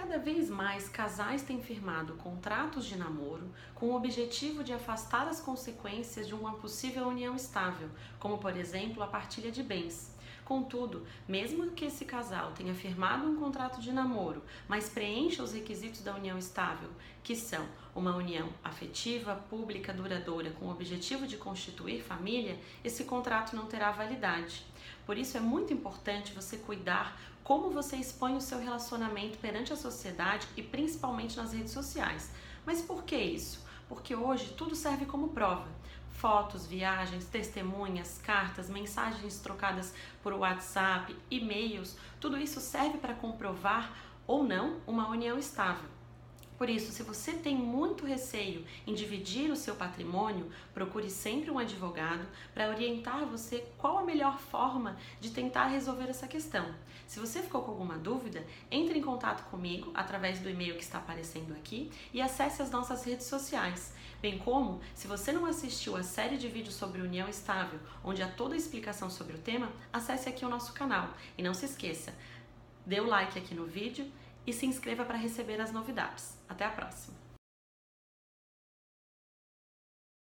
Cada vez mais casais têm firmado contratos de namoro com o objetivo de afastar as consequências de uma possível união estável, como por exemplo a partilha de bens. Contudo, mesmo que esse casal tenha firmado um contrato de namoro, mas preencha os requisitos da união estável, que são uma união afetiva, pública, duradoura, com o objetivo de constituir família, esse contrato não terá validade. Por isso é muito importante você cuidar como você expõe o seu relacionamento perante a sociedade e principalmente nas redes sociais. Mas por que isso? Porque hoje tudo serve como prova fotos, viagens, testemunhas, cartas, mensagens trocadas por WhatsApp, e-mails, tudo isso serve para comprovar ou não uma união estável. Por isso, se você tem muito receio em dividir o seu patrimônio, procure sempre um advogado para orientar você qual a melhor forma de tentar resolver essa questão. Se você ficou com alguma dúvida, entre em contato comigo através do e-mail que está aparecendo aqui e acesse as nossas redes sociais. Bem como, se você não assistiu a série de vídeos sobre união estável, onde há toda a explicação sobre o tema, acesse aqui o nosso canal e não se esqueça, dê o like aqui no vídeo e se inscreva para receber as novidades. Até a próxima!